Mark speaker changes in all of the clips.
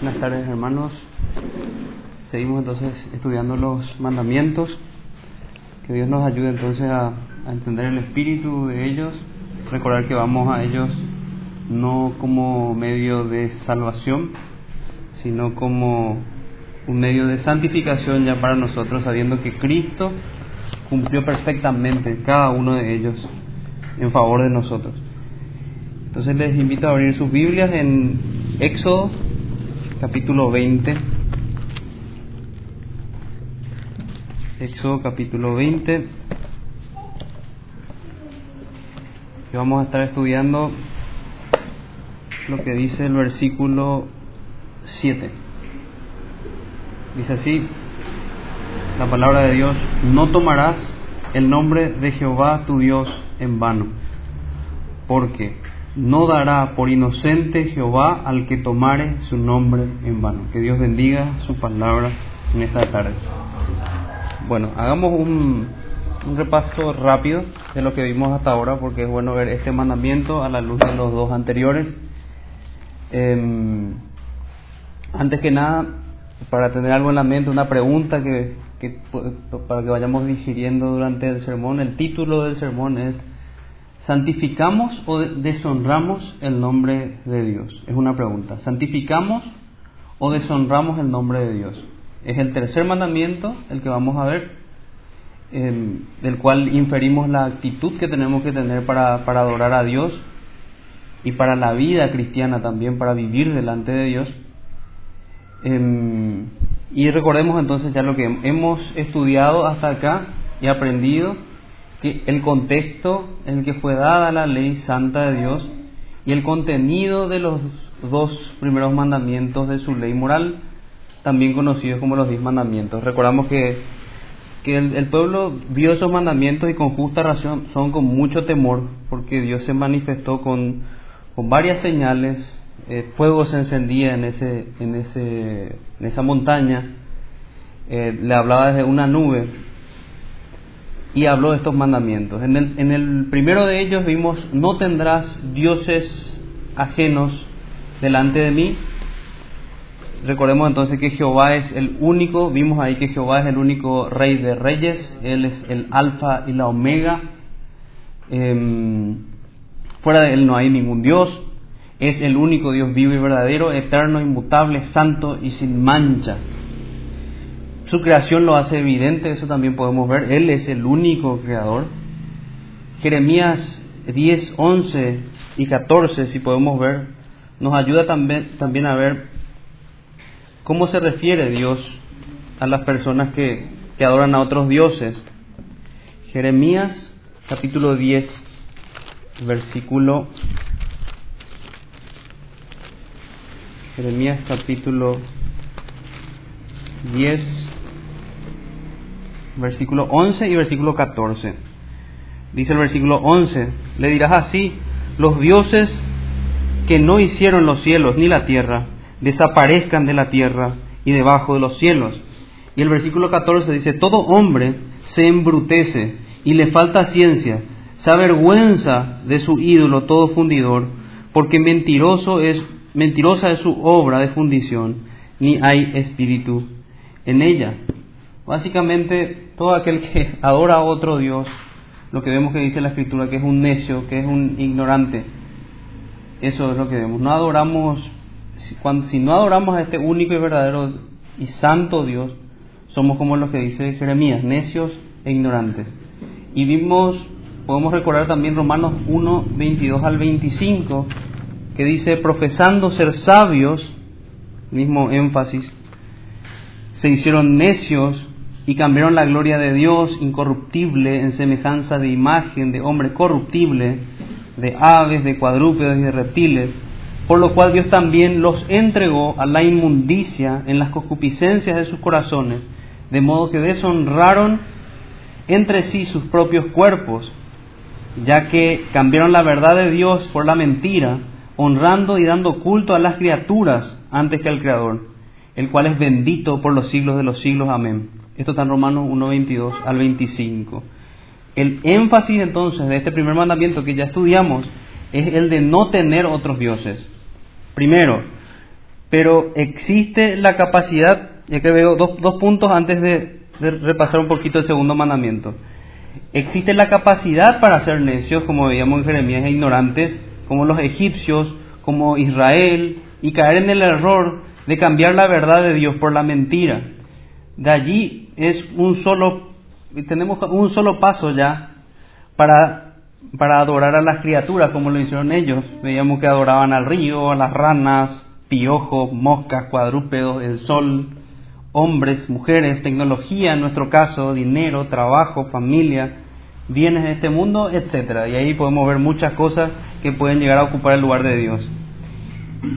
Speaker 1: Buenas tardes hermanos. Seguimos entonces estudiando los mandamientos. Que Dios nos ayude entonces a, entender el espíritu de ellos. Recordar que vamos a ellos no como medio de salvación, sino como un medio de santificación ya para nosotros, sabiendo que Cristo cumplió perfectamente cada uno de ellos en favor de nosotros. Entonces les invito a abrir sus Biblias en Éxodo capítulo 20. Éxodo capítulo 20. Y vamos a estar estudiando lo que dice el versículo 7. Dice así, la palabra de Dios, no tomarás el nombre de Jehová tu Dios en vano, porque no dará por inocente Jehová al que tomare su nombre en vano. Que Dios bendiga su palabra en esta tarde. Bueno, hagamos un, repaso rápido de lo que vimos hasta ahora, porque es bueno ver este mandamiento a la luz de los dos anteriores. Eh, antes que nada, para tener algo en la mente, una pregunta que, que para que vayamos digiriendo durante el sermón. El título del sermón es ¿Santificamos o deshonramos el nombre de Dios? Es una pregunta. ¿Santificamos o deshonramos el nombre de Dios? Es el tercer mandamiento, el que vamos a ver, eh, del cual inferimos la actitud que tenemos que tener para, adorar a Dios y para la vida cristiana también, para vivir delante de Dios. Eh, y recordemos entonces ya lo que hemos estudiado hasta acá y aprendido que el contexto en el que fue dada la ley santa de Dios y el contenido de los dos primeros mandamientos de su ley moral, también conocidos como los diez mandamientos. Recordamos que, que el, pueblo vio esos mandamientos y con justa razón son con mucho temor, porque Dios se manifestó con, con varias señales, eh, fuego se encendía en, ese, en, ese, en esa montaña, eh, le hablaba desde una nube, y habló de estos mandamientos. En el, en el primero de ellos vimos, no tendrás dioses ajenos delante de mí. Recordemos entonces que Jehová es el único, vimos ahí que Jehová es el único rey de reyes, Él es el alfa y la omega. Eh, fuera de Él no hay ningún Dios, es el único Dios vivo y verdadero, eterno, inmutable, santo y sin mancha. Su creación lo hace evidente, eso también podemos ver. Él es el único creador. Jeremías 10, 11 y 14, si podemos ver, nos ayuda también, a ver cómo se refiere Dios a las personas que, que adoran a otros dioses. Jeremías capítulo 10, versículo Jeremías capítulo 10, versículo 11 y versículo 14. Dice el versículo 11, le dirás así, los dioses que no hicieron los cielos ni la tierra, desaparezcan de la tierra y debajo de los cielos. Y el versículo 14 dice, todo hombre se embrutece y le falta ciencia, se avergüenza de su ídolo todo fundidor, porque mentiroso es, mentirosa es su obra de fundición, ni hay espíritu en ella. Básicamente, todo aquel que adora a otro Dios, lo que vemos que dice la Escritura, que es un necio, que es un ignorante, eso es lo que vemos. No adoramos, cuando, si no adoramos a este único y verdadero y santo Dios, somos como los que dice Jeremías, necios e ignorantes. Y vimos, podemos recordar también Romanos 1, 22 al 25, que dice, profesando ser sabios, mismo énfasis, se hicieron necios y cambiaron la gloria de Dios incorruptible en semejanza de imagen de hombre corruptible, de aves, de cuadrúpedos y de reptiles, por lo cual Dios también los entregó a la inmundicia en las concupiscencias de sus corazones, de modo que deshonraron entre sí sus propios cuerpos, ya que cambiaron la verdad de Dios por la mentira, honrando y dando culto a las criaturas antes que al Creador, el cual es bendito por los siglos de los siglos. Amén. Esto está en Romanos 1, 22 al 25. El énfasis entonces de este primer mandamiento que ya estudiamos es el de no tener otros dioses. Primero, pero existe la capacidad, ya que veo dos, dos puntos antes de, de repasar un poquito el segundo mandamiento. Existe la capacidad para ser necios, como veíamos en Jeremías, e ignorantes, como los egipcios, como Israel, y caer en el error de cambiar la verdad de Dios por la mentira. De allí es un solo, tenemos un solo paso ya para, para adorar a las criaturas como lo hicieron ellos. Veíamos que adoraban al río, a las ranas, piojos, moscas, cuadrúpedos, el sol, hombres, mujeres, tecnología en nuestro caso, dinero, trabajo, familia, bienes de este mundo, etcétera. Y ahí podemos ver muchas cosas que pueden llegar a ocupar el lugar de Dios.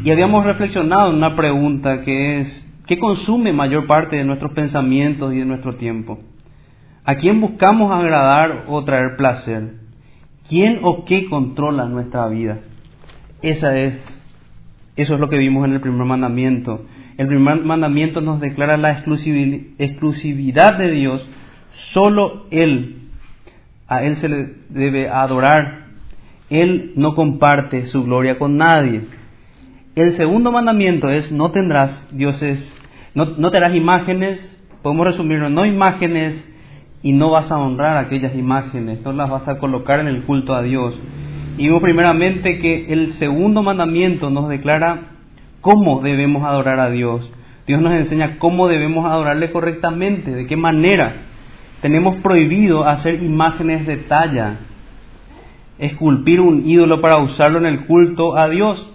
Speaker 1: Y habíamos reflexionado en una pregunta que es, ¿qué consume mayor parte de nuestros pensamientos y de nuestro tiempo? ¿A quién buscamos agradar o traer placer? ¿Quién o qué controla nuestra vida? Esa es, eso es lo que vimos en el primer mandamiento. El primer mandamiento nos declara la exclusividad de Dios. Solo Él, a Él se le debe adorar. Él no comparte su gloria con nadie. El segundo mandamiento es no tendrás dioses, no, no tendrás imágenes, podemos resumirlo, no imágenes y no vas a honrar aquellas imágenes, no las vas a colocar en el culto a Dios. Y vimos primeramente que el segundo mandamiento nos declara cómo debemos adorar a Dios. Dios nos enseña cómo debemos adorarle correctamente, de qué manera. Tenemos prohibido hacer imágenes de talla, esculpir un ídolo para usarlo en el culto a Dios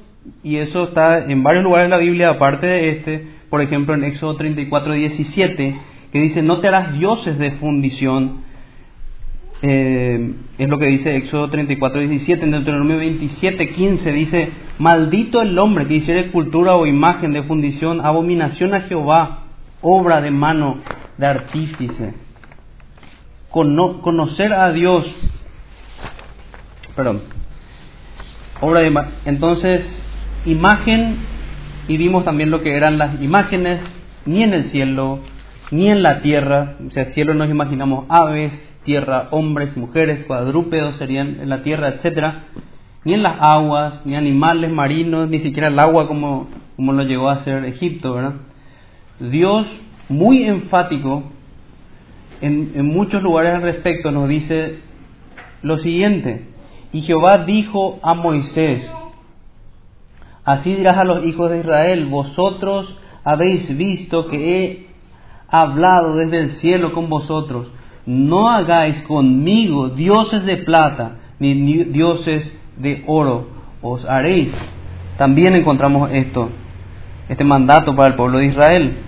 Speaker 1: y eso está en varios lugares de la Biblia, aparte de este, por ejemplo en Éxodo 34, 17, que dice, no te harás dioses de fundición, eh, es lo que dice Éxodo 34, 17, en Deuteronomio 27, 15 dice, maldito el hombre que hiciera escultura o imagen de fundición, abominación a Jehová, obra de mano de artífice. conocer a Dios, perdón, obra de entonces imagen y vimos también lo que eran las imágenes, ni en el cielo, ni en la tierra, o sea, cielo nos imaginamos aves, tierra, hombres, mujeres, cuadrúpedos serían en la tierra, etcétera, ni en las aguas, ni animales marinos, ni siquiera el agua como, como lo llegó a hacer Egipto, ¿verdad? Dios, muy enfático, en, en muchos lugares al respecto, nos dice lo siguiente, y Jehová dijo a Moisés, Así dirás a los hijos de Israel, vosotros habéis visto que he hablado desde el cielo con vosotros. No hagáis conmigo dioses de plata, ni dioses de oro. Os haréis. También encontramos esto, este mandato para el pueblo de Israel.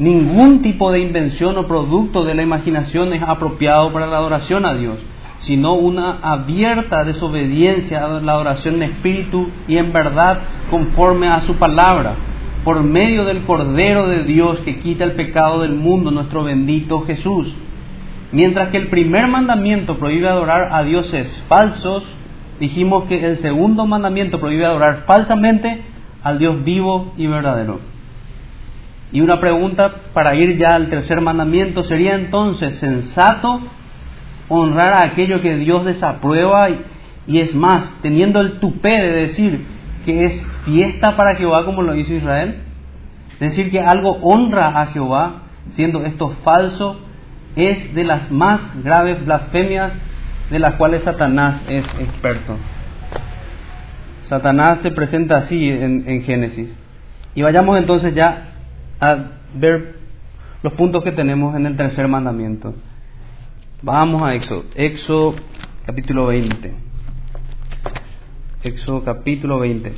Speaker 1: Ningún tipo de invención o producto de la imaginación es apropiado para la adoración a Dios sino una abierta desobediencia a la oración en espíritu y en verdad conforme a su palabra, por medio del Cordero de Dios que quita el pecado del mundo, nuestro bendito Jesús. Mientras que el primer mandamiento prohíbe adorar a dioses falsos, dijimos que el segundo mandamiento prohíbe adorar falsamente al Dios vivo y verdadero. Y una pregunta para ir ya al tercer mandamiento sería entonces sensato honrar a aquello que Dios desaprueba y, es más, teniendo el tupé de decir que es fiesta para Jehová como lo hizo Israel, decir que algo honra a Jehová, siendo esto falso, es de las más graves blasfemias de las cuales Satanás es experto. Satanás se presenta así en, en Génesis. Y vayamos entonces ya a ver los puntos que tenemos en el tercer mandamiento. Vamos a Éxodo. Éxodo capítulo 20. Éxodo capítulo 20.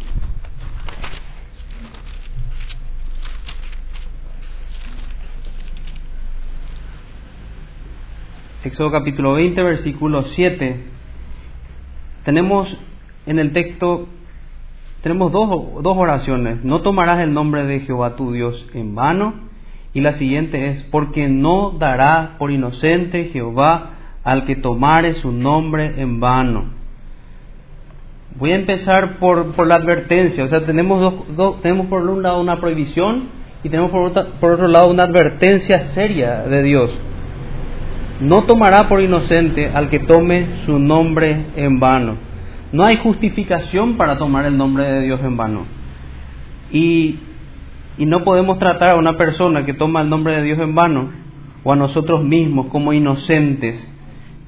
Speaker 1: Éxodo capítulo 20, versículo 7. Tenemos en el texto, tenemos dos, dos oraciones. No tomarás el nombre de Jehová tu Dios en vano y la siguiente es, porque no dará por inocente Jehová al que tomare su nombre en vano. Voy a empezar por, por la advertencia. O sea, tenemos, dos, tenemos por un lado una prohibición y tenemos por, por otro lado una advertencia seria de Dios. No tomará por inocente al que tome su nombre en vano. No hay justificación para tomar el nombre de Dios en vano. Y Y no podemos tratar a una persona que toma el nombre de Dios en vano o a nosotros mismos como inocentes,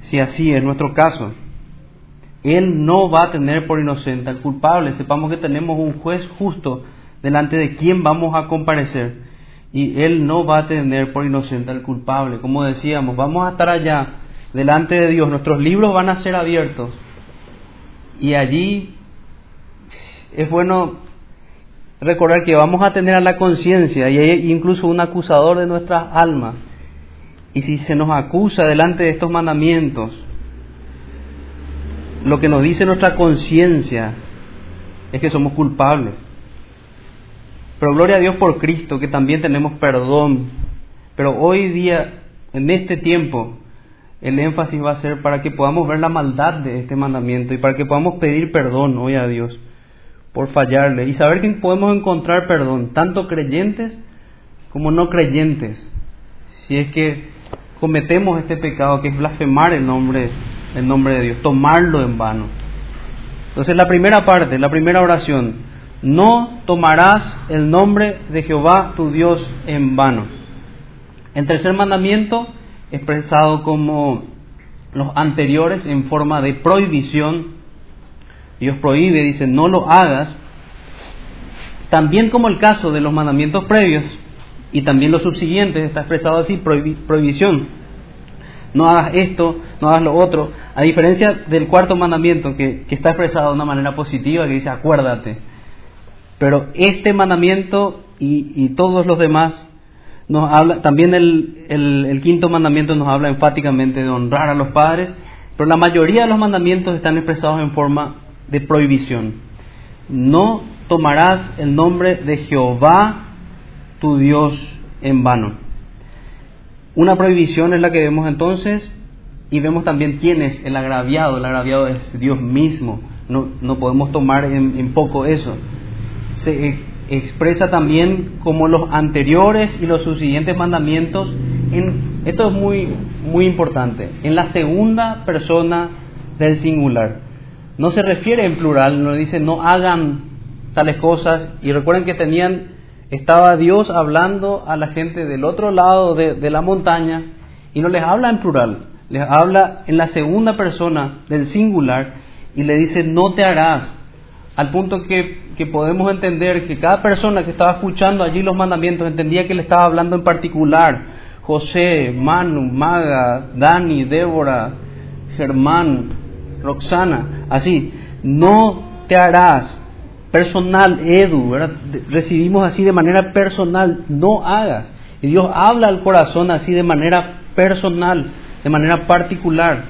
Speaker 1: si así es nuestro caso. Él no va a tener por inocente al culpable. Sepamos que tenemos un juez justo delante de quien vamos a comparecer. Y Él no va a tener por inocente al culpable. Como decíamos, vamos a estar allá delante de Dios. Nuestros libros van a ser abiertos. Y allí es bueno recordar que vamos a tener a la conciencia y hay incluso un acusador de nuestras almas. Y si se nos acusa delante de estos mandamientos, lo que nos dice nuestra conciencia es que somos culpables. Pero gloria a Dios por Cristo, que también tenemos perdón. Pero hoy día, en este tiempo, el énfasis va a ser para que podamos ver la maldad de este mandamiento y para que podamos pedir perdón hoy a Dios por fallarle y saber que podemos encontrar perdón, tanto creyentes como no creyentes, si es que cometemos este pecado que es blasfemar el nombre el nombre de Dios, tomarlo en vano. Entonces la primera parte, la primera oración, no tomarás el nombre de Jehová tu Dios en vano. El tercer mandamiento, expresado como los anteriores en forma de prohibición, Dios prohíbe, dice, no lo hagas, también como el caso de los mandamientos previos y también los subsiguientes, está expresado así, prohibición no hagas esto, no hagas lo otro. A diferencia del cuarto mandamiento, que, está expresado de una manera positiva, que dice acuérdate. Pero este mandamiento y, todos los demás nos habla, también el, el, quinto mandamiento nos habla enfáticamente de honrar a los padres, pero la mayoría de los mandamientos están expresados en forma de prohibición. No tomarás el nombre de Jehová tu Dios en vano. Una prohibición es la que vemos entonces y vemos también quién es el agraviado. El agraviado es Dios mismo. No, no podemos tomar en, poco eso. Se expresa también como los anteriores y los subsiguientes mandamientos. En, esto es muy, muy importante. En la segunda persona del singular. No se refiere en plural, no dice no hagan tales cosas. Y recuerden que tenían estaba Dios hablando a la gente del otro lado de, la montaña y no les habla en plural, les habla en la segunda persona del singular y le dice no te harás, al punto que, que podemos entender que cada persona que estaba escuchando allí los mandamientos entendía que le estaba hablando en particular, José, Manu, Maga, Dani, Débora, Germán, Roxana, así, no te harás personal, Edu, recibimos así de manera personal, no hagas. Y Dios habla al corazón así de manera personal, de manera particular.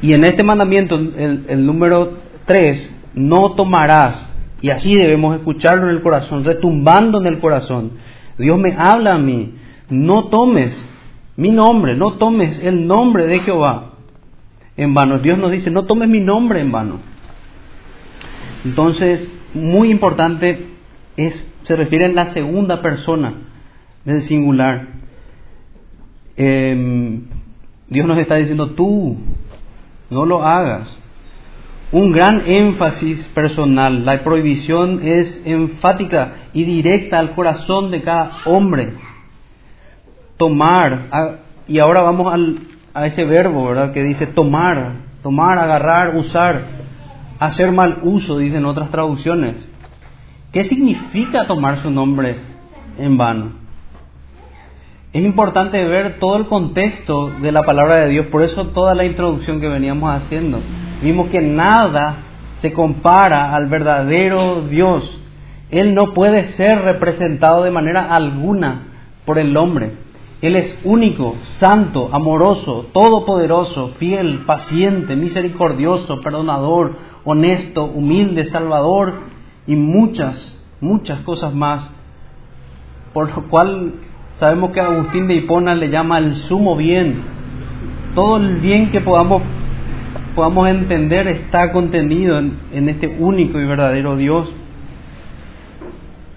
Speaker 1: Y en este mandamiento, el, el número 3, no tomarás. Y así debemos escucharlo en el corazón, retumbando en el corazón. Dios me habla a mí, no tomes mi nombre, no tomes el nombre de Jehová en vano. Dios nos dice, no tomes mi nombre en vano. Entonces, muy importante es, se refiere en la segunda persona del singular. Em, Dios nos está diciendo, tú, no lo hagas. Un gran énfasis personal. La prohibición es enfática y directa al corazón de cada hombre. Tomar. y ahora vamos al, a ese verbo, ¿verdad? Que dice tomar, tomar, agarrar, usar hacer mal uso, dicen otras traducciones. ¿Qué significa tomar su nombre en vano? Es importante ver todo el contexto de la palabra de Dios, por eso toda la introducción que veníamos haciendo. Vimos que nada se compara al verdadero Dios. Él no puede ser representado de manera alguna por el hombre. Él es único, santo, amoroso, todopoderoso, fiel, paciente, misericordioso, perdonador, honesto, humilde, salvador y muchas, muchas cosas más. Por lo cual sabemos que Agustín de Hipona le llama el sumo bien. Todo el bien que podamos, podamos entender está contenido en, en este único y verdadero Dios.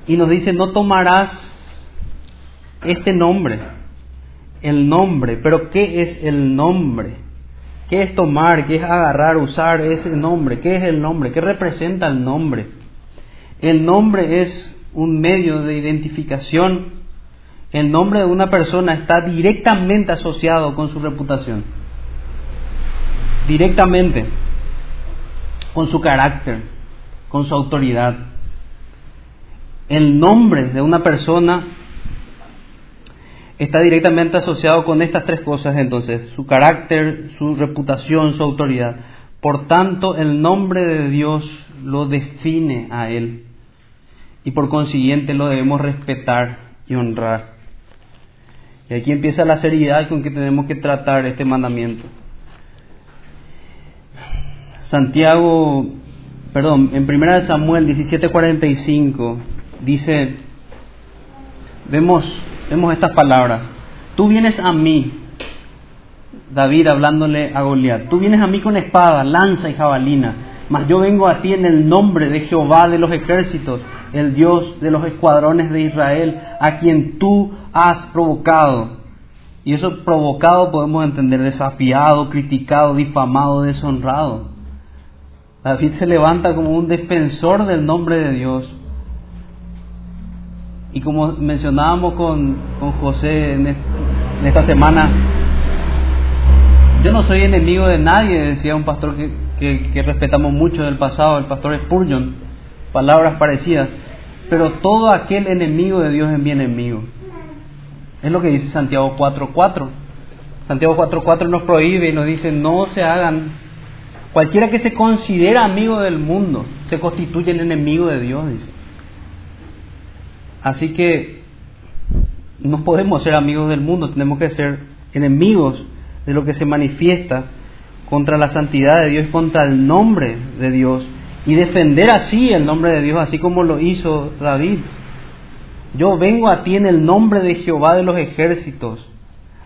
Speaker 1: Y nos dice, no tomarás este nombre, el nombre, pero ¿qué es el nombre? ¿Qué es tomar? ¿Qué es agarrar, usar ese nombre? ¿Qué es el nombre? ¿Qué representa el nombre? El nombre es un medio de identificación, el nombre de una persona está directamente asociado con su reputación. Directamente. Con su carácter, con su autoridad. El nombre de una persona está directamente asociado con estas tres cosas entonces, su carácter, su reputación, su autoridad. Por tanto, el nombre de Dios lo define a Él y por consiguiente lo debemos respetar y honrar. Y aquí empieza la seriedad con que tenemos que tratar este mandamiento. Santiago, perdón, en 1 Samuel 17:45 dice, vemos, vemos estas palabras, tú vienes a mí, David hablándole a Goliat, tú vienes a mí con espada, lanza y jabalina, mas yo vengo a ti en el nombre de Jehová de los ejércitos, el Dios de los escuadrones de Israel, a quien tú has provocado. Y eso provocado podemos entender desafiado, criticado, difamado, deshonrado. David se levanta como un defensor del nombre de Dios. Y como mencionábamos con, con José en, esta semana, yo no soy enemigo de nadie, decía un pastor que, que, respetamos mucho del pasado, el pastor Spurgeon, palabras parecidas, pero todo aquel enemigo de Dios es mi enemigo. Es lo que dice Santiago 4.4. Santiago 4.4 nos prohíbe y nos dice, no se hagan, cualquiera que se considera amigo del mundo, se constituye el enemigo de Dios, dice. Así que no podemos ser amigos del mundo, tenemos que ser enemigos de lo que se manifiesta contra la santidad de Dios, contra el nombre de Dios y defender así el nombre de Dios, así como lo hizo David. Yo vengo a ti en el nombre de Jehová de los ejércitos,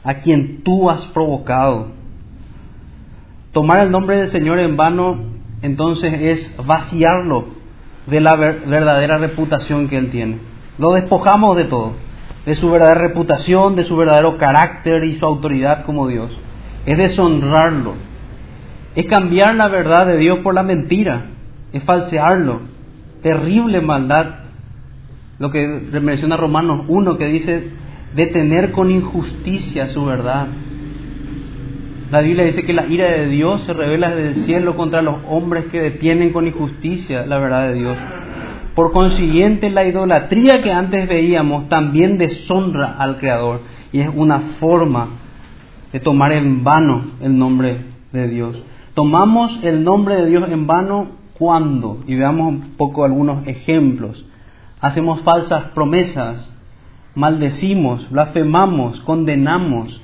Speaker 1: a quien tú has provocado. Tomar el nombre del Señor en vano, entonces es vaciarlo de la verdadera reputación que Él tiene. Lo despojamos de todo, de su verdadera reputación, de su verdadero carácter y su autoridad como Dios. Es deshonrarlo, es cambiar la verdad de Dios por la mentira, es falsearlo. Terrible maldad lo que menciona Romanos 1, que dice detener con injusticia su verdad. La Biblia dice que la ira de Dios se revela desde el cielo contra los hombres que detienen con injusticia la verdad de Dios. Por consiguiente, la idolatría que antes veíamos también deshonra al Creador y es una forma de tomar en vano el nombre de Dios. Tomamos el nombre de Dios en vano cuando, y veamos un poco algunos ejemplos hacemos falsas promesas, maldecimos, blasfemamos, condenamos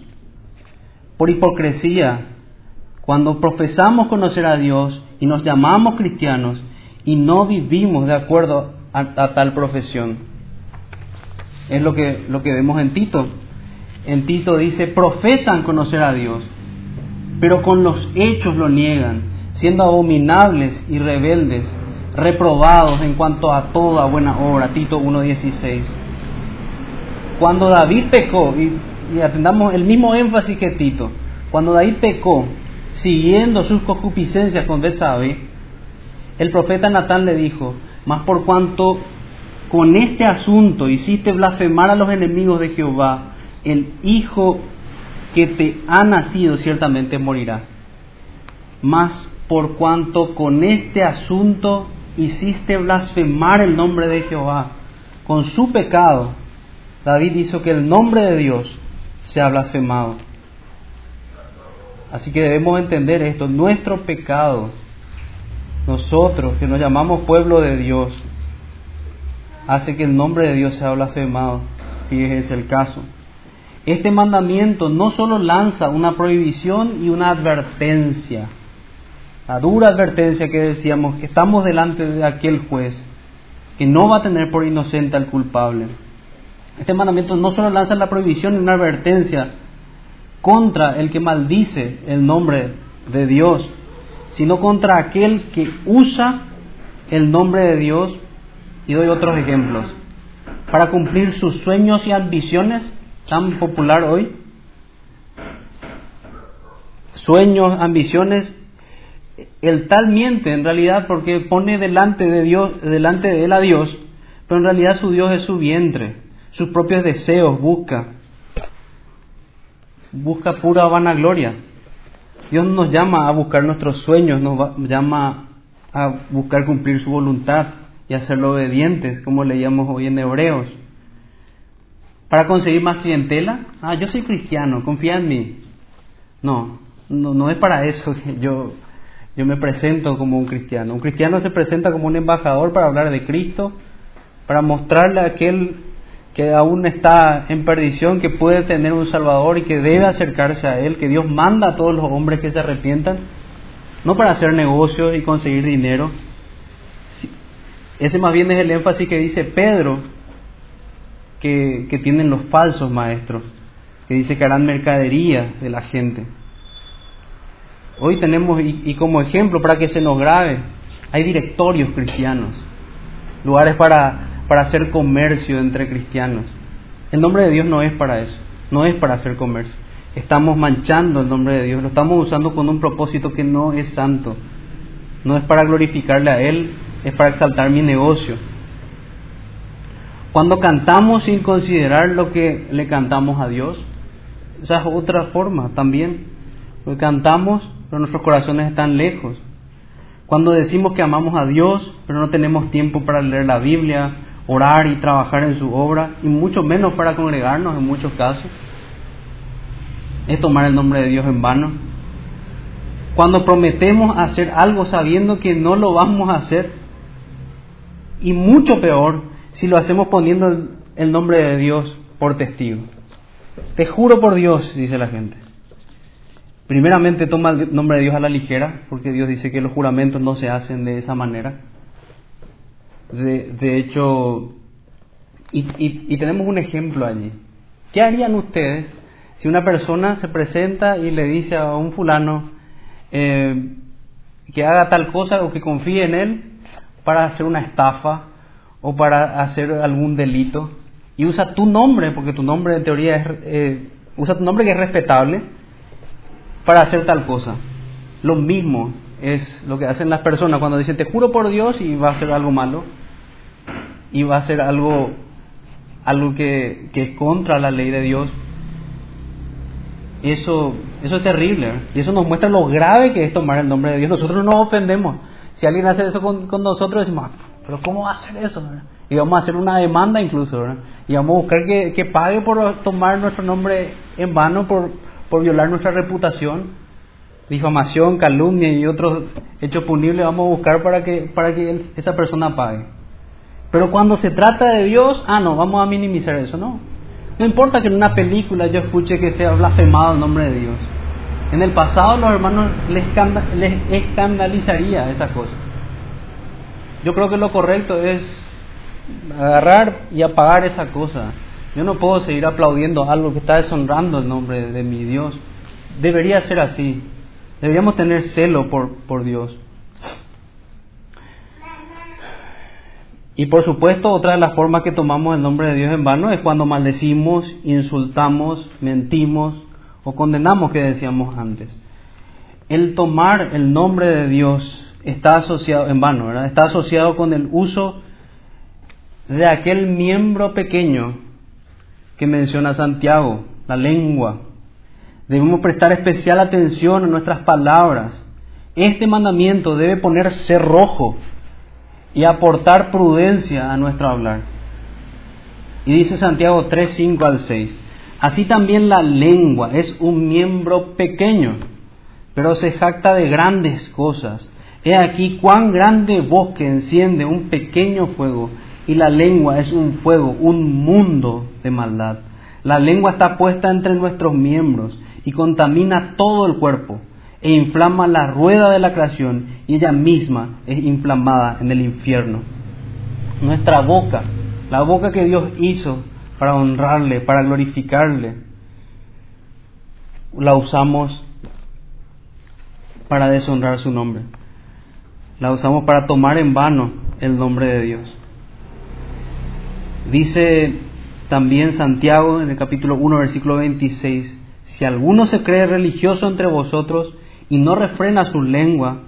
Speaker 1: por hipocresía, cuando profesamos conocer a Dios y nos llamamos cristianos y no vivimos de acuerdo a, tal profesión. Es lo que, lo que vemos en Tito. En Tito dice, profesan conocer a Dios, pero con los hechos lo niegan, siendo abominables y rebeldes reprobados en cuanto a toda buena obra, Tito 1.16. Cuando David pecó, y, atendamos el mismo énfasis que Tito, cuando David pecó, siguiendo sus concupiscencias con Betsabé, el profeta Natán le dijo, mas por cuanto con este asunto hiciste blasfemar a los enemigos de Jehová, el hijo que te ha nacido ciertamente morirá. Mas por cuanto con este asunto hiciste blasfemar el nombre de Jehová. Con su pecado, David hizo que el nombre de Dios sea blasfemado. Así que debemos entender esto, nuestro pecado, nosotros que nos llamamos pueblo de Dios, hace que el nombre de Dios sea blasfemado, si es el caso. Este mandamiento no solo lanza una prohibición y una advertencia, la dura advertencia que decíamos que estamos delante de aquel juez que no va a tener por inocente al culpable. Este mandamiento no solo lanza la prohibición y una advertencia contra el que maldice el nombre de Dios, sino contra aquel que usa el nombre de Dios, y doy otros ejemplos, para cumplir sus sueños y ambiciones, tan popular hoy. Sueños, ambiciones el tal miente en realidad porque pone delante de Dios, delante de él a Dios, pero en realidad su Dios es su vientre, sus propios deseos busca, busca pura vanagloria. Dios nos llama a buscar nuestros sueños, nos llama a buscar cumplir su voluntad y hacerlo obedientes, como leíamos hoy en Hebreos. Para conseguir más clientela, ah, yo soy cristiano, confía en mí. No, no, es para eso que yo, yo me presento como un cristiano. Un cristiano se presenta como un embajador para hablar de Cristo, para mostrarle a aquel que aún está en perdición, que puede tener un Salvador y que debe acercarse a Él, que Dios manda a todos los hombres que se arrepientan, no para hacer negocios y conseguir dinero. Ese más bien es el énfasis que dice Pedro, que, que tienen los falsos maestros, que dice que harán mercadería de la gente. Hoy tenemos, y, y como ejemplo para que se nos grabe, hay directorios cristianos, lugares para para hacer comercio entre cristianos. El nombre de Dios no es para eso, no es para hacer comercio. Estamos manchando el nombre de Dios, lo estamos usando con un propósito que no es santo. No es para glorificarle a Él, es para exaltar mi negocio. Cuando cantamos sin considerar lo que le cantamos a Dios, esa es otra forma también. Porque cantamos, pero nuestros corazones están lejos. Cuando decimos que amamos a Dios, pero no tenemos tiempo para leer la Biblia, orar y trabajar en su obra, y mucho menos para congregarnos en muchos casos. Es tomar el nombre de Dios en vano. Cuando prometemos hacer algo sabiendo que no lo vamos a hacer, y mucho peor si lo hacemos poniendo el nombre de Dios por testigo. Te juro por Dios, dice la gente. Primeramente toma el nombre de Dios a la ligera, porque Dios dice que los juramentos no se hacen de esa manera. De, de hecho, y, y, tenemos un ejemplo allí. ¿Qué harían ustedes si una persona se presenta y le dice a un fulano eh, que haga tal cosa o que confíe en él para hacer una estafa o para hacer algún delito y usa tu nombre, porque tu nombre en teoría es, eh, usa tu nombre que es respetable para hacer tal cosa? Lo mismo es lo que hacen las personas cuando dicen te juro por Dios y va a hacer algo malo y va a ser algo, algo que, que, es contra la ley de Dios. Eso, eso es terrible. ¿eh? Y eso nos muestra lo grave que es tomar el nombre de Dios. Nosotros no nos ofendemos. Si alguien hace eso con, con nosotros, decimos, ah, pero ¿cómo va a hacer eso? Y vamos a hacer una demanda incluso. Y vamos a buscar que, que pague por tomar nuestro nombre en vano, por, por violar nuestra reputación difamación, calumnia y otros hechos punibles vamos a buscar para que, para que esa persona pague. Pero cuando se trata de Dios, ah, no, vamos a minimizar eso, ¿no? No importa que en una película yo escuche que sea blasfemado el nombre de Dios. En el pasado los hermanos les, escandalizaría esa cosa. Yo creo que lo correcto es agarrar y apagar esa cosa. Yo no puedo seguir aplaudiendo algo que está deshonrando el nombre de mi Dios. Debería ser así. Deberíamos tener celo por, por Dios. Y por supuesto, otra de las formas que tomamos el nombre de Dios en vano es cuando maldecimos, insultamos, mentimos o condenamos, que decíamos antes. El tomar el nombre de Dios está asociado en vano, ¿verdad? Está asociado con el uso de aquel miembro pequeño que menciona Santiago, la lengua. Debemos prestar especial atención a nuestras palabras. Este mandamiento debe ponerse rojo y aportar prudencia a nuestro hablar. Y dice Santiago 3, 5 al 6, así también la lengua es un miembro pequeño, pero se jacta de grandes cosas. He aquí cuán grande bosque enciende un pequeño fuego, y la lengua es un fuego, un mundo de maldad. La lengua está puesta entre nuestros miembros y contamina todo el cuerpo e inflama la rueda de la creación y ella misma es inflamada en el infierno. Nuestra boca, la boca que Dios hizo para honrarle, para glorificarle, la usamos para deshonrar su nombre. La usamos para tomar en vano el nombre de Dios. Dice también Santiago en el capítulo 1, versículo 26, si alguno se cree religioso entre vosotros y no refrena su lengua,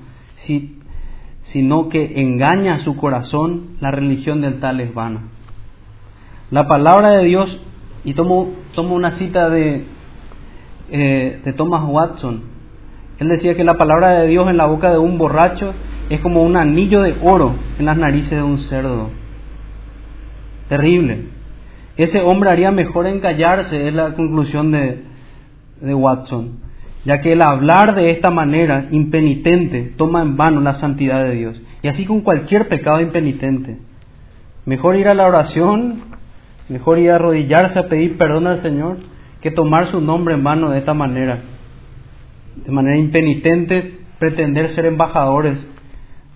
Speaker 1: sino que engaña su corazón, la religión del tal es vana. La palabra de Dios, y tomo, tomo una cita de, eh, de Thomas Watson, él decía que la palabra de Dios en la boca de un borracho es como un anillo de oro en las narices de un cerdo. Terrible. Ese hombre haría mejor en callarse, es la conclusión de, de Watson, ya que el hablar de esta manera impenitente toma en vano la santidad de Dios. Y así con cualquier pecado impenitente. Mejor ir a la oración, mejor ir a arrodillarse a pedir perdón al Señor, que tomar su nombre en vano de esta manera. De manera impenitente, pretender ser embajadores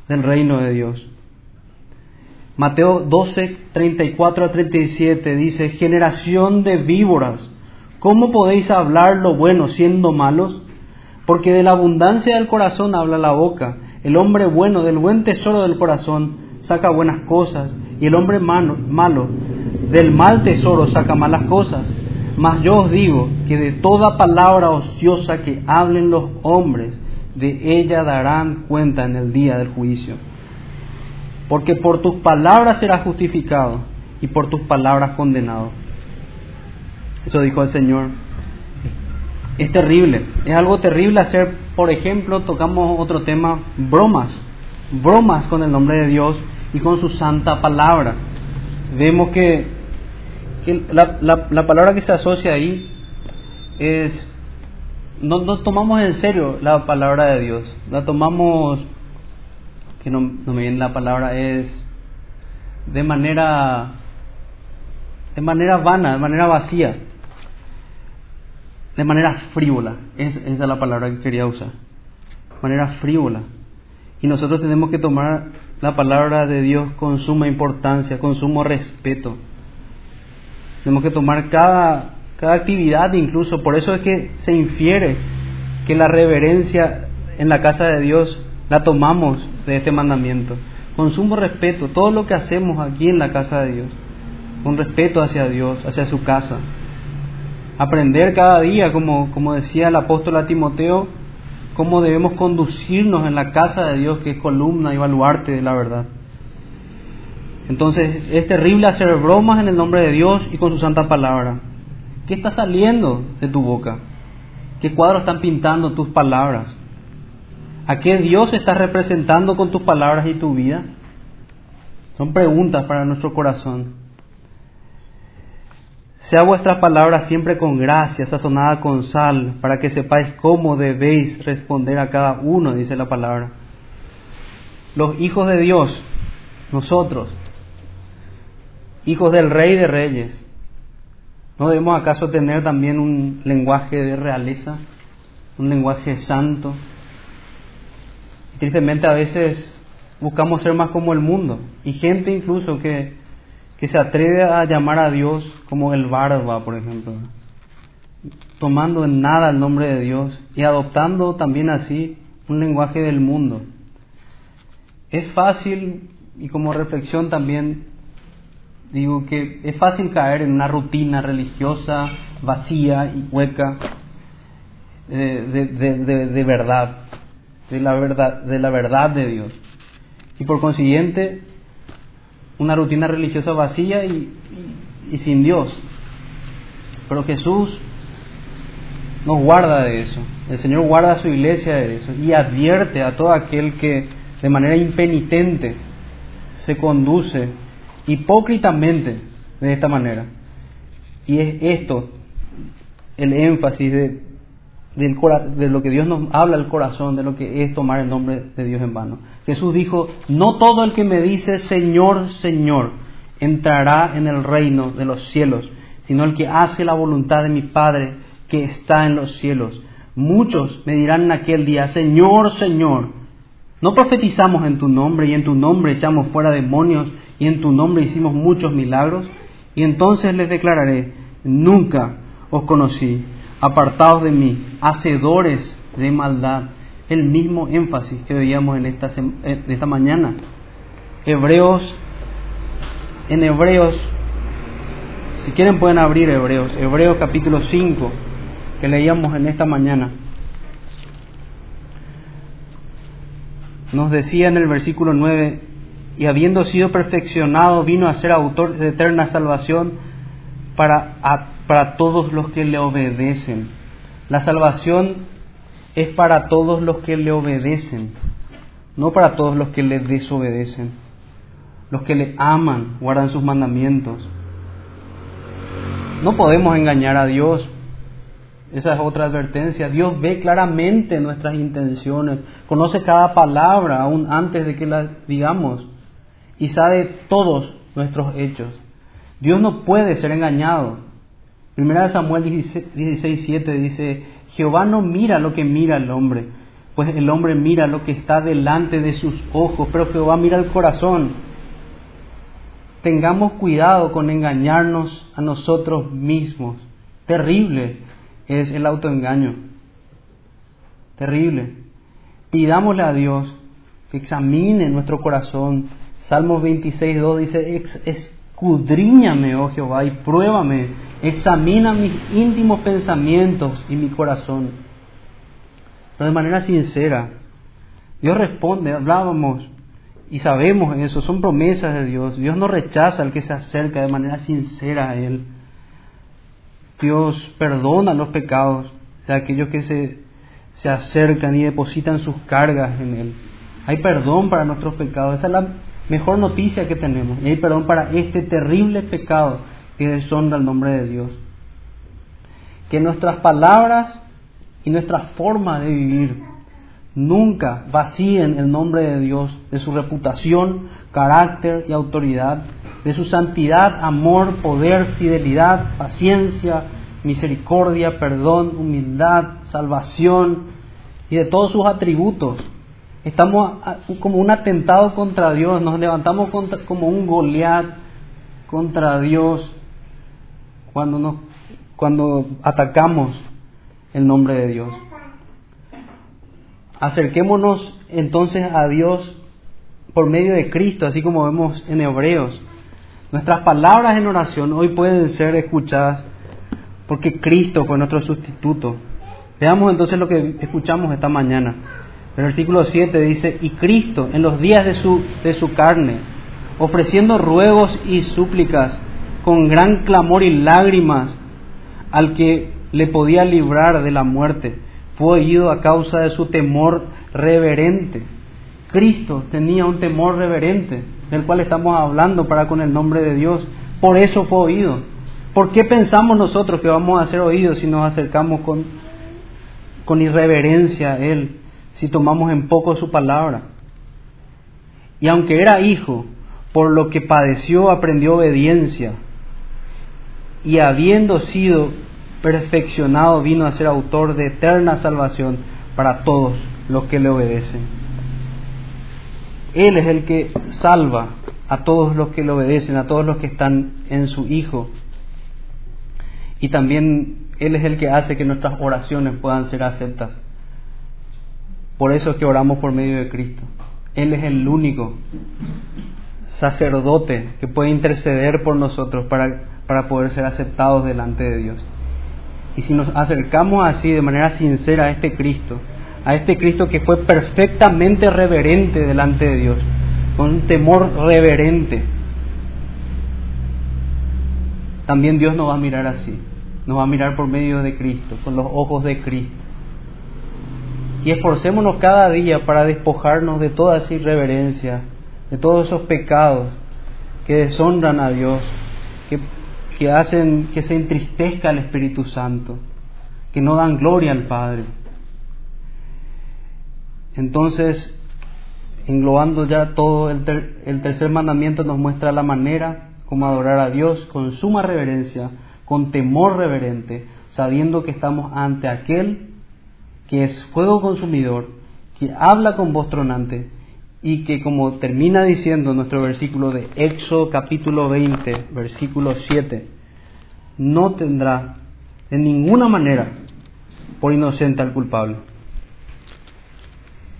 Speaker 1: del reino de Dios. Mateo 12, 34 a 37 dice, generación de víboras, ¿cómo podéis hablar lo bueno siendo malos? Porque de la abundancia del corazón habla la boca. El hombre bueno del buen tesoro del corazón saca buenas cosas y el hombre malo, malo del mal tesoro saca malas cosas. Mas yo os digo que de toda palabra ociosa que hablen los hombres, de ella darán cuenta en el día del juicio porque por tus palabras serás justificado y por tus palabras condenado. Eso dijo el Señor. Es terrible, es algo terrible hacer, por ejemplo, tocamos otro tema, bromas, bromas con el nombre de Dios y con su santa palabra. Vemos que, la, la, palabra que se asocia ahí es, no, no tomamos en serio la palabra de Dios, la tomamos que no, me viene la palabra, es de manera, de manera vana, de manera vacía, de manera frívola. Es, esa es la palabra que quería usar. Manera frívola. Y nosotros tenemos que tomar la palabra de Dios con suma importancia, con sumo respeto. Tenemos que tomar cada, cada actividad incluso. Por eso es que se infiere que la reverencia en la casa de Dios la tomamos de este mandamiento. Con sumo respeto, todo lo que hacemos aquí en la casa de Dios, con respeto hacia Dios, hacia su casa. Aprender cada día, como, como decía el apóstol a Timoteo, cómo debemos conducirnos en la casa de Dios, que es columna y baluarte de la verdad. Entonces es terrible hacer bromas en el nombre de Dios y con su santa palabra. ¿Qué está saliendo de tu boca? ¿Qué cuadros están pintando tus palabras? ¿A qué Dios estás representando con tus palabras y tu vida? Son preguntas para nuestro corazón. Sea vuestra palabra siempre con gracia, sazonada con sal, para que sepáis cómo debéis responder a cada uno, dice la palabra. Los hijos de Dios, nosotros, hijos del Rey de Reyes, ¿no debemos acaso tener también un lenguaje de realeza, un lenguaje santo? Tristemente a veces buscamos ser más como el mundo y gente incluso que, que se atreve a llamar a Dios como el barba, por ejemplo, tomando en nada el nombre de Dios y adoptando también así un lenguaje del mundo. Es fácil, y como reflexión también digo que es fácil caer en una rutina religiosa vacía y hueca de, de verdad de la verdad de, la verdad de Dios. Y por consiguiente, una rutina religiosa vacía y, sin Dios. Pero Jesús nos guarda de eso. El Señor guarda a su iglesia de eso y advierte a todo aquel que de manera impenitente se conduce hipócritamente de esta manera. Y es esto el énfasis de, de lo que Dios nos habla al corazón, de lo que es tomar el nombre de Dios en vano. Jesús dijo, no todo el que me dice Señor, Señor, entrará en el reino de los cielos, sino el que hace la voluntad de mi Padre que está en los cielos. Muchos me dirán en aquel día, Señor, Señor, ¿no profetizamos en tu nombre y en tu nombre echamos fuera demonios y en tu nombre hicimos muchos milagros? Y entonces les declararé, nunca os conocí apartados de mí, hacedores de maldad. El mismo énfasis que veíamos en esta, eh, esta mañana. Hebreos, en Hebreos, si quieren pueden abrir Hebreos, Hebreos capítulo 5, que leíamos en esta mañana. Nos decía en el versículo 9, y habiendo sido perfeccionado, vino a ser autor de eterna salvación para, para todos los que le obedecen. La salvación es para todos los que le obedecen, no para todos los que le desobedecen. Los que le aman guardan sus mandamientos. No podemos engañar a Dios. Esa es otra advertencia. Dios ve claramente nuestras intenciones, conoce cada palabra aún antes de que la digamos y sabe todos nuestros hechos. Dios no puede ser engañado. Primera Samuel 16, 7 dice, Jehová no mira lo que mira el hombre, pues el hombre mira lo que está delante de sus ojos, pero Jehová mira el corazón. Tengamos cuidado con engañarnos a nosotros mismos. Terrible es el autoengaño. Terrible. Pidámosle a Dios que examine nuestro corazón. Salmos 26, 2 dice, escudriñame, oh Jehová, y pruébame, examina mis íntimos pensamientos y mi corazón. Pero de manera sincera, Dios responde, hablábamos y sabemos eso, son promesas de Dios. Dios no rechaza al que se acerca de manera sincera a Él. Dios perdona los pecados de aquellos que se, se acercan y depositan sus cargas en Él. Hay perdón para nuestros pecados. Esa es la mejor noticia que tenemos. Y hay perdón para este terrible pecado que deshonra el nombre de Dios. Que nuestras palabras y nuestra forma de vivir nunca vacíen el nombre de Dios de su reputación, carácter y autoridad, de su santidad, amor, poder, fidelidad, paciencia, misericordia, perdón, humildad, salvación y de todos sus atributos. Estamos como un atentado contra Dios, nos levantamos como un Goliat contra Dios cuando, nos, cuando atacamos el nombre de Dios. Acerquémonos entonces a Dios por medio de Cristo, así como vemos en Hebreos. Nuestras palabras en oración hoy pueden ser escuchadas porque Cristo fue nuestro sustituto. Veamos entonces lo que escuchamos esta mañana. El versículo 7 dice, y Cristo en los días de su, de su carne, ofreciendo ruegos y súplicas con gran clamor y lágrimas al que le podía librar de la muerte, fue oído a causa de su temor reverente. Cristo tenía un temor reverente, del cual estamos hablando para con el nombre de Dios. Por eso fue oído. ¿Por qué pensamos nosotros que vamos a ser oídos si nos acercamos con, con irreverencia a Él, si tomamos en poco su palabra? Y aunque era hijo, por lo que padeció aprendió obediencia. Y habiendo sido perfeccionado vino a ser autor de eterna salvación para todos los que le obedecen. Él es el que salva a todos los que le obedecen, a todos los que están en su Hijo. Y también Él es el que hace que nuestras oraciones puedan ser aceptas. Por eso es que oramos por medio de Cristo. Él es el único sacerdote que puede interceder por nosotros para, para poder ser aceptados delante de Dios. Y si nos acercamos así de manera sincera a este Cristo, a este Cristo que fue perfectamente reverente delante de Dios, con un temor reverente, también Dios nos va a mirar así, nos va a mirar por medio de Cristo, con los ojos de Cristo. Y esforcémonos cada día para despojarnos de toda esa irreverencia, de todos esos pecados que deshonran a Dios, que que hacen que se entristezca el Espíritu Santo, que no dan gloria al Padre. Entonces, englobando ya todo, el, el tercer mandamiento nos muestra la manera como adorar a Dios con suma reverencia, con temor reverente, sabiendo que estamos ante aquel que es fuego consumidor, que habla con voz tronante y que como termina diciendo nuestro versículo de Éxodo capítulo 20, versículo 7, no tendrá de ninguna manera por inocente al culpable,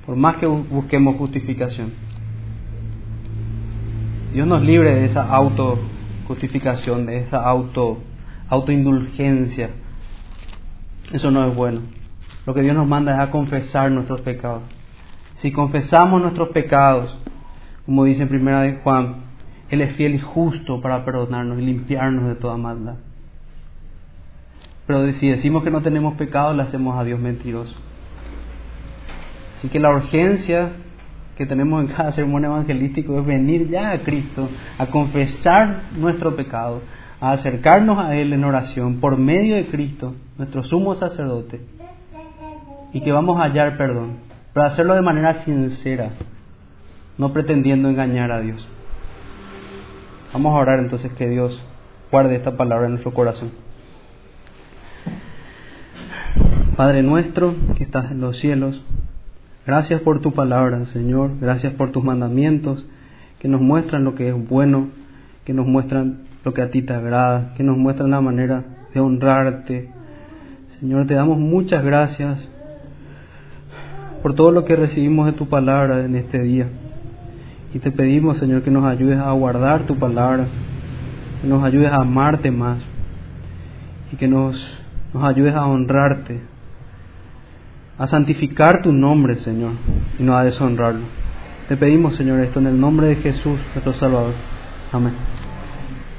Speaker 1: por más que busquemos justificación. Dios nos libre de esa autojustificación, de esa auto autoindulgencia. Eso no es bueno. Lo que Dios nos manda es a confesar nuestros pecados. Si confesamos nuestros pecados, como dice en primera de Juan, Él es fiel y justo para perdonarnos y limpiarnos de toda maldad. Pero si decimos que no tenemos pecado, le hacemos a Dios mentiroso. Así que la urgencia que tenemos en cada sermón evangelístico es venir ya a Cristo, a confesar nuestro pecado, a acercarnos a Él en oración por medio de Cristo, nuestro sumo sacerdote, y que vamos a hallar perdón, pero hacerlo de manera sincera, no pretendiendo engañar a Dios. Vamos a orar entonces que Dios guarde esta palabra en nuestro corazón. Padre nuestro que estás en los cielos, gracias por tu palabra, Señor, gracias por tus mandamientos que nos muestran lo que es bueno, que nos muestran lo que a ti te agrada, que nos muestran la manera de honrarte. Señor, te damos muchas gracias por todo lo que recibimos de tu palabra en este día. Y te pedimos, Señor, que nos ayudes a guardar tu palabra, que nos ayudes a amarte más y que nos, nos ayudes a honrarte, a santificar tu nombre, Señor, y no a deshonrarlo. Te pedimos, Señor, esto en el nombre de Jesús, nuestro Salvador. Amén.